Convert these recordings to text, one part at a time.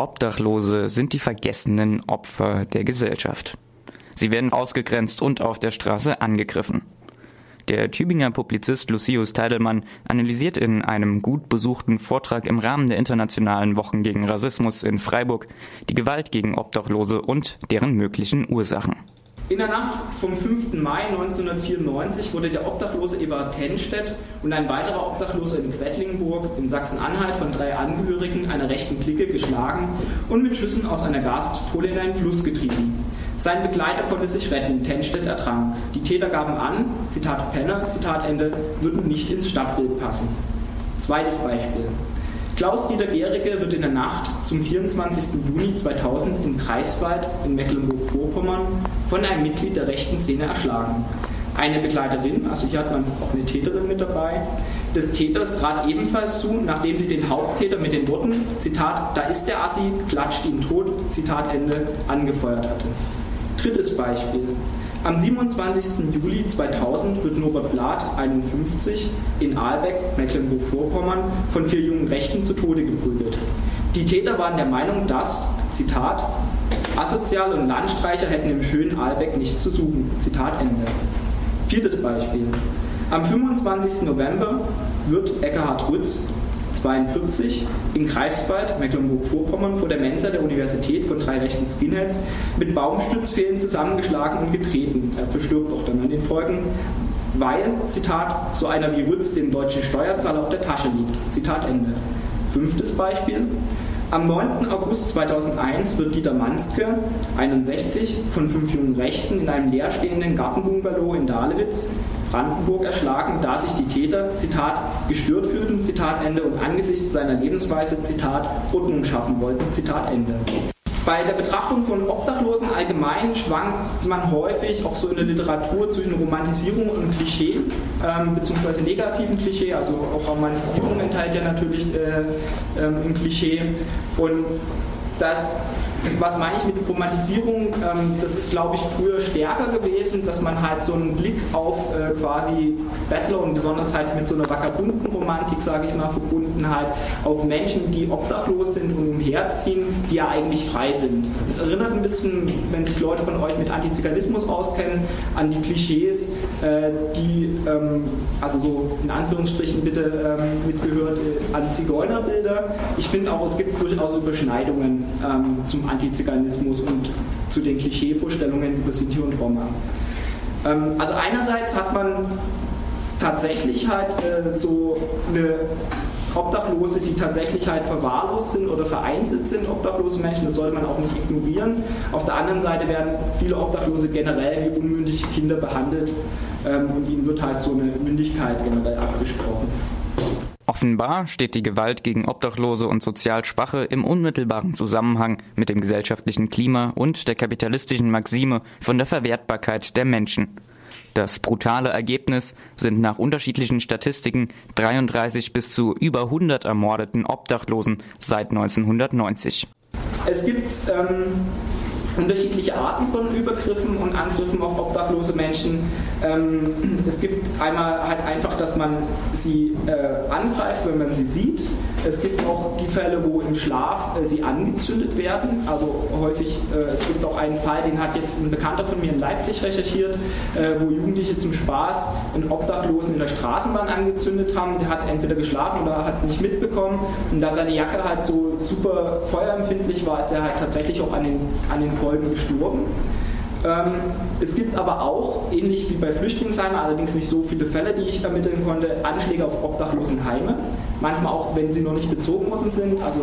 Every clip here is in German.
Obdachlose sind die vergessenen Opfer der Gesellschaft. Sie werden ausgegrenzt und auf der Straße angegriffen. Der Tübinger Publizist Lucius Teidelmann analysiert in einem gut besuchten Vortrag im Rahmen der Internationalen Wochen gegen Rassismus in Freiburg die Gewalt gegen Obdachlose und deren möglichen Ursachen. In der Nacht vom 5. Mai 1994 wurde der Obdachlose Eberhard Tenstedt und ein weiterer Obdachloser in Quedlinburg in Sachsen-Anhalt von drei Angehörigen einer rechten Clique geschlagen und mit Schüssen aus einer Gaspistole in einen Fluss getrieben. Sein Begleiter konnte sich retten, Tenstedt ertrank. Die Täter gaben an, Zitat Penner, Zitat Ende, würden nicht ins Stadtbild passen. Zweites Beispiel. Klaus-Dieter Gericke wird in der Nacht zum 24. Juni 2000 in Greifswald in Mecklenburg-Vorpommern von einem Mitglied der rechten Szene erschlagen. Eine Begleiterin, also hier hat man auch eine Täterin mit dabei, des Täters trat ebenfalls zu, nachdem sie den Haupttäter mit den Worten, Zitat, da ist der Assi, klatscht ihn tot, Zitat Ende, angefeuert hatte. Drittes Beispiel. Am 27. Juli 2000 wird Norbert Blatt, 51, in Aalbeck, Mecklenburg-Vorpommern, von vier jungen Rechten zu Tode geprügelt. Die Täter waren der Meinung, dass, Zitat, Asoziale und Landstreicher hätten im schönen Aalbeck nichts zu suchen. Zitat Ende. Viertes Beispiel. Am 25. November wird Eckhard Rütz, 42 in Greifswald, Mecklenburg-Vorpommern, vor der Mensa der Universität von drei rechten Skinheads mit Baumstützpfählen zusammengeschlagen und getreten. Er verstirbt auch dann an den Folgen, weil, Zitat, so einer wie Rütz dem deutschen Steuerzahler auf der Tasche liegt. Zitat Ende. Fünftes Beispiel. Am 9. August 2001 wird Dieter Manske, 61, von fünf jungen Rechten in einem leerstehenden Gartenbungalow in Dahlewitz Brandenburg erschlagen, da sich die Täter, Zitat, gestört fühlten, Zitat Ende, und angesichts seiner Lebensweise, Zitat, Ordnung schaffen wollten, Zitat Ende. Bei der Betrachtung von Obdachlosen allgemein schwankt man häufig auch so in der Literatur zwischen Romantisierung und Klischee, ähm, beziehungsweise negativen Klischee, also auch Romantisierung enthält ja natürlich äh, ähm, ein Klischee. Und das was meine ich mit Romantisierung? Ähm, das ist, glaube ich, früher stärker gewesen, dass man halt so einen Blick auf äh, quasi Bettler und besonders halt mit so einer vagabunden Romantik, sage ich mal, verbunden halt auf Menschen, die obdachlos sind und umherziehen, die ja eigentlich frei sind. Das erinnert ein bisschen, wenn sich Leute von euch mit Antiziganismus auskennen, an die Klischees, äh, die, ähm, also so in Anführungsstrichen bitte ähm, mitgehört, äh, an Zigeunerbilder. Ich finde auch, es gibt durchaus Überschneidungen zum Antiziganismus und zu den Klischeevorstellungen über Sinti und Roma. Ähm, also einerseits hat man tatsächlich halt äh, so eine Obdachlose, die tatsächlich halt verwahrlost sind oder vereinzelt sind, obdachlose Menschen, das sollte man auch nicht ignorieren. Auf der anderen Seite werden viele Obdachlose generell wie unmündige Kinder behandelt ähm, und ihnen wird halt so eine Mündigkeit generell abgesprochen. Offenbar steht die Gewalt gegen Obdachlose und sozial Schwache im unmittelbaren Zusammenhang mit dem gesellschaftlichen Klima und der kapitalistischen Maxime von der Verwertbarkeit der Menschen. Das brutale Ergebnis sind nach unterschiedlichen Statistiken 33 bis zu über 100 ermordeten Obdachlosen seit 1990. Es gibt ähm, unterschiedliche Arten von Übergriffen und Angriffen auf obdachlose Menschen. Ähm, es gibt einmal halt einfach, dass man sie äh, angreift, wenn man sie sieht. Es gibt auch die Fälle, wo im Schlaf äh, sie angezündet werden. Also häufig, äh, es gibt auch einen Fall, den hat jetzt ein Bekannter von mir in Leipzig recherchiert, wo Jugendliche zum Spaß einen Obdachlosen in der Straßenbahn angezündet haben. Sie hat entweder geschlafen oder hat es nicht mitbekommen. Und da seine Jacke halt so super feuerempfindlich war, ist er halt tatsächlich auch an den, an den Folgen gestorben. Ähm, es gibt aber auch, ähnlich wie bei Flüchtlingsheimen, allerdings nicht so viele Fälle, die ich ermitteln konnte, Anschläge auf Obdachlosenheime. Manchmal auch, wenn sie noch nicht bezogen worden sind. Also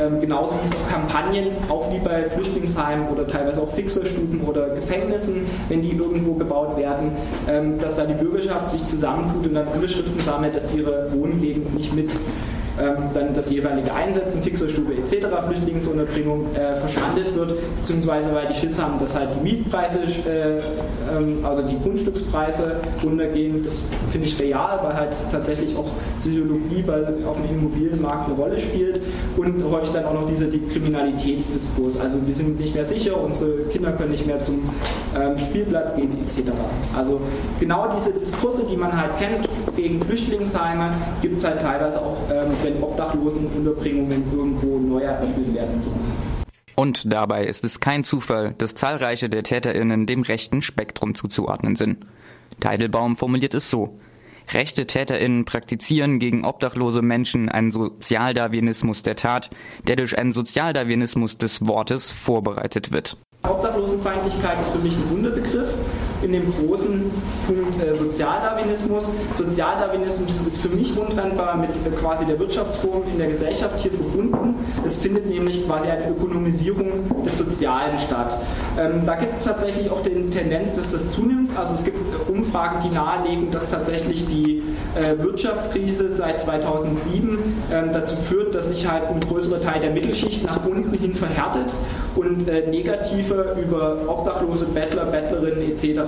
ähm, genauso wie es auch Kampagnen, auch wie bei Flüchtlingsheimen oder teilweise auch Fixerstuben oder Gefängnissen, wenn die irgendwo gebaut werden, ähm, dass da die Bürgerschaft sich zusammentut und dann Unterschriften sammelt, dass ihre Wohngegend nicht mit dann das jeweilige Einsetzen, Fixerstube etc., Flüchtlingsunterbringung äh, verschandelt wird, beziehungsweise weil die Schiss haben, dass halt die Mietpreise, äh, ähm, also die Grundstückspreise runtergehen. Das finde ich real, weil halt tatsächlich auch Psychologie bei, auf dem Immobilienmarkt eine Rolle spielt und häufig dann auch noch dieser die Kriminalitätsdiskurs. Also wir sind nicht mehr sicher, unsere Kinder können nicht mehr zum ähm, Spielplatz gehen etc. Also genau diese Diskurse, die man halt kennt gegen Flüchtlingsheime, gibt es halt teilweise auch ähm, wenn Obdachlosenunterbringungen irgendwo neu eröffnet werden. Und dabei ist es kein Zufall, dass zahlreiche der TäterInnen dem rechten Spektrum zuzuordnen sind. Teidelbaum formuliert es so. Rechte TäterInnen praktizieren gegen obdachlose Menschen einen Sozialdarwinismus der Tat, der durch einen Sozialdarwinismus des Wortes vorbereitet wird. Obdachlosenfeindlichkeit ist für mich ein Unterbegriff in dem großen Punkt äh, Sozialdarwinismus. Sozialdarwinismus ist für mich untrennbar mit äh, quasi der Wirtschaftsform in der Gesellschaft hier verbunden. Es findet nämlich quasi eine Ökonomisierung des Sozialen statt. Ähm, da gibt es tatsächlich auch die Tendenz, dass das zunimmt. Also es gibt äh, Umfragen, die nahelegen, dass tatsächlich die äh, Wirtschaftskrise seit 2007 ähm, dazu führt, dass sich halt ein größerer Teil der Mittelschicht nach unten hin verhärtet und äh, negative über Obdachlose, Bettler, Bettlerinnen etc.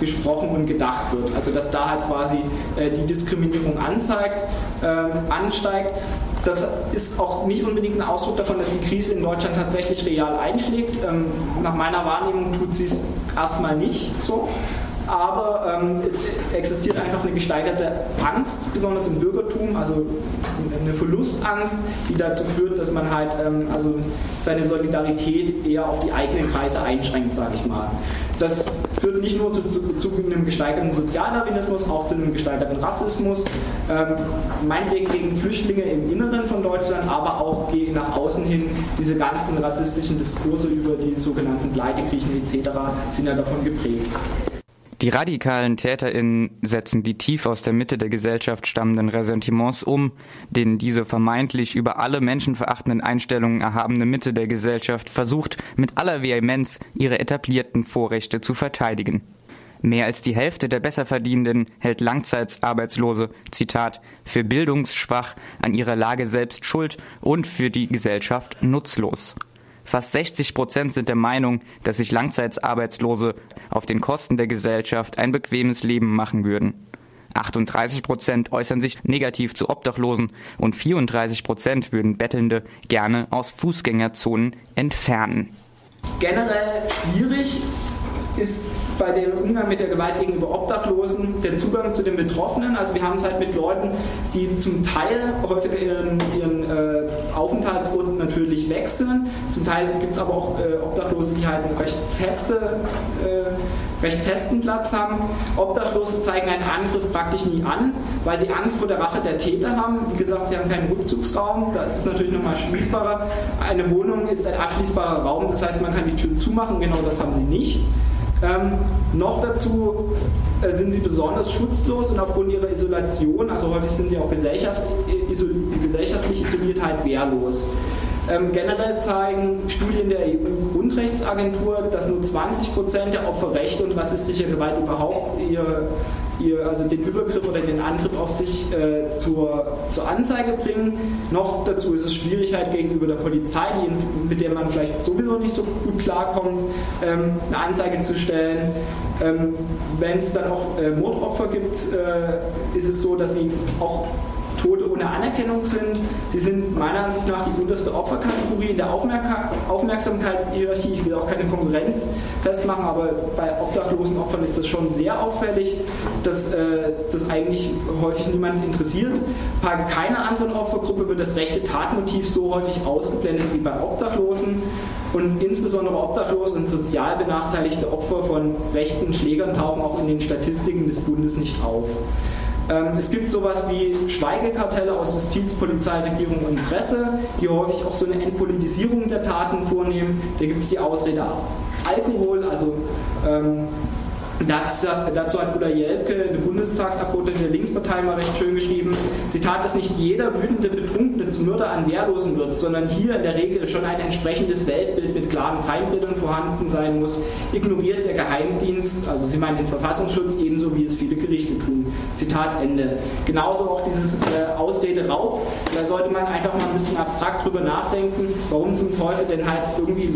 gesprochen und gedacht wird. Also dass da halt quasi äh, die Diskriminierung anzeigt, äh, ansteigt. Das ist auch nicht unbedingt ein Ausdruck davon, dass die Krise in Deutschland tatsächlich real einschlägt. Ähm, nach meiner Wahrnehmung tut sie es erstmal nicht so aber ähm, es existiert einfach eine gesteigerte Angst, besonders im Bürgertum, also eine Verlustangst, die dazu führt, dass man halt ähm, also seine Solidarität eher auf die eigenen Kreise einschränkt, sage ich mal. Das führt nicht nur zu, zu, zu, einem gesteigerten Sozialdarwinismus, auch zu einem gesteigerten Rassismus, ähm, meinetwegen gegen Flüchtlinge im Inneren von Deutschland, aber auch gegen nach außen hin diese ganzen rassistischen Diskurse über die sogenannten Pleitegriechen etc. sind ja davon geprägt. Die radikalen TäterInnen setzen die tief aus der Mitte der Gesellschaft stammenden Ressentiments um, denen diese vermeintlich über alle menschenverachtenden Einstellungen erhabene Mitte der Gesellschaft versucht, mit aller Vehemenz ihre etablierten Vorrechte zu verteidigen. Mehr als die Hälfte der Besserverdienenden hält Langzeitarbeitslose, Zitat, für bildungsschwach, an ihrer Lage selbst schuld und für die Gesellschaft nutzlos. Fast 60 Prozent sind der Meinung, dass sich Langzeitarbeitslose auf den Kosten der Gesellschaft ein bequemes Leben machen würden. 38 Prozent äußern sich negativ zu Obdachlosen und 34 Prozent würden Bettelnde gerne aus Fußgängerzonen entfernen. Generell schwierig ist bei dem Umgang mit der Gewalt gegenüber Obdachlosen der Zugang zu den Betroffenen. Also wir haben es halt mit Leuten, die zum Teil häufiger ihren, ihren äh, Aufenthaltsort natürlich wechseln. Zum Teil gibt es aber auch äh, Obdachlose, die halt einen recht, feste, äh, recht festen Platz haben. Obdachlose zeigen einen Angriff praktisch nie an, weil sie Angst vor der Rache der Täter haben. Wie gesagt, sie haben keinen Rückzugsraum, da ist es natürlich nochmal schließbarer. Eine Wohnung ist ein abschließbarer Raum, das heißt, man kann die Tür zumachen, genau das haben sie nicht. Ähm, noch dazu äh, sind sie besonders schutzlos und aufgrund ihrer Isolation, also häufig sind sie auch gesellschaft, isol, gesellschaftlich isoliert, halt wehrlos. Ähm, generell zeigen Studien der EU-Grundrechtsagentur, dass nur 20 Prozent der Opfer Rechte und rassistische Gewalt überhaupt ihr ihr also den Übergriff oder den Angriff auf sich äh, zur, zur Anzeige bringen. Noch dazu ist es Schwierigkeit gegenüber der Polizei, die, mit der man vielleicht sowieso nicht so gut klarkommt, ähm, eine Anzeige zu stellen. Ähm, Wenn es dann auch äh, Mordopfer gibt, äh, ist es so, dass sie auch Tote ohne Anerkennung sind. Sie sind meiner Ansicht nach die unterste Opferkategorie in der Aufmerksamkeitshierarchie. Ich will auch keine Konkurrenz festmachen, aber bei obdachlosen Opfern ist das schon sehr auffällig, dass äh, das eigentlich häufig niemand interessiert. Bei keiner anderen Opfergruppe wird das rechte Tatmotiv so häufig ausgeblendet wie bei Obdachlosen. Und insbesondere Obdachlose und sozial benachteiligte Opfer von rechten Schlägern tauchen auch in den Statistiken des Bundes nicht auf. Ähm, es gibt sowas wie Schweigekartelle aus Justiz, Polizei, Regierung und Presse, die häufig auch so eine Entpolitisierung der Taten vornehmen. Da gibt es die Ausrede Alkohol, also ähm, Dazu, hat Ulla Jelpke, eine Bundestagsabgeordnete der Linkspartei, mal recht schön geschrieben: Zitat, dass nicht jeder wütende Betrunkene zum Mörder an Wehrlosen wird, sondern hier in der Regel schon ein entsprechendes Weltbild mit klaren Feindbildern vorhanden sein muss, ignoriert der Geheimdienst, also sie meinen den Verfassungsschutz ebenso wie es viele Gerichte tun. Zitat Ende. Genauso auch dieses äh, Ausrede Raub, da sollte man einfach mal ein bisschen abstrakt drüber nachdenken, warum zum Teufel denn halt irgendwie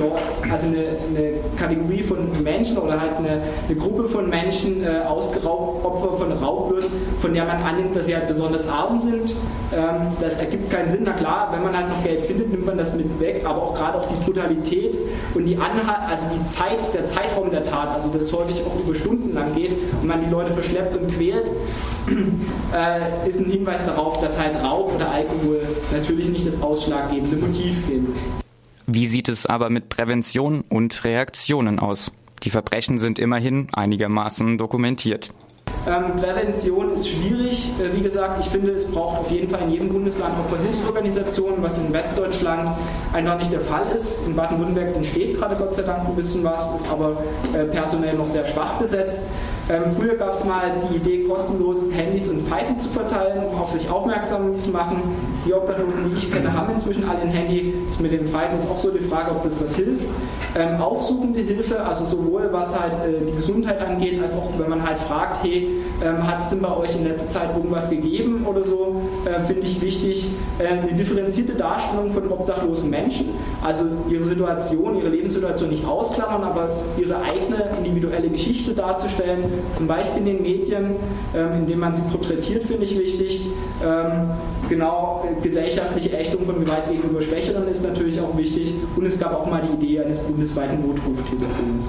also eine, eine Kategorie von Menschen oder halt eine, eine Gruppe von von Menschen äh, ausgeraubt, Opfer von Raub wird, von der man annimmt, dass sie halt besonders arm sind. Ähm, das ergibt keinen Sinn. Na klar, wenn man halt noch Geld findet, nimmt man das mit weg, aber auch gerade auch die Brutalität und die Anhalt, also die Zeit, der Zeitraum der Tat, also das häufig auch über Stunden lang geht und man die Leute verschleppt und quält, äh, ist ein Hinweis darauf, dass halt Raub oder Alkohol natürlich nicht das ausschlaggebende Motiv sind. Wie sieht es aber mit Prävention und Reaktionen aus? Die Verbrechen sind immerhin einigermaßen dokumentiert. Ähm, Prävention ist schwierig. Äh, wie gesagt, ich finde, es braucht auf jeden Fall in jedem Bundesland Opferhilfsorganisationen, was in Westdeutschland einfach nicht der Fall ist. In Baden-Württemberg entsteht gerade Gott sei Dank ein bisschen was, ist aber äh, personell noch sehr schwach besetzt. Ähm, früher gab es mal die Idee, kostenlos Handys und Pfeifen zu verteilen, um auf sich aufmerksam zu machen. Die Obdachlosen, die ich kenne, haben inzwischen alle ein Handy. Das mit den Pfeifen ist auch so die Frage, ob das was hilft. Ähm, aufsuchende Hilfe, also sowohl was halt äh, die Gesundheit angeht, als auch wenn man halt fragt, hey, ähm, hat es denn bei euch in letzter Zeit irgendwas gegeben oder so, äh, finde ich wichtig. Äh, eine differenzierte Darstellung von obdachlosen Menschen, also ihre Situation, ihre Lebenssituation nicht ausklammern, aber ihre eigene individuelle Geschichte darzustellen zum Beispiel in den Medien, ähm, indem man sie porträtiert, finde ich wichtig. Ähm, genau, gesellschaftliche Ächtung von Gewalt gegenüber Schwächeren ist natürlich auch wichtig. Und es gab auch mal die Idee eines bundesweiten Notruftelefons.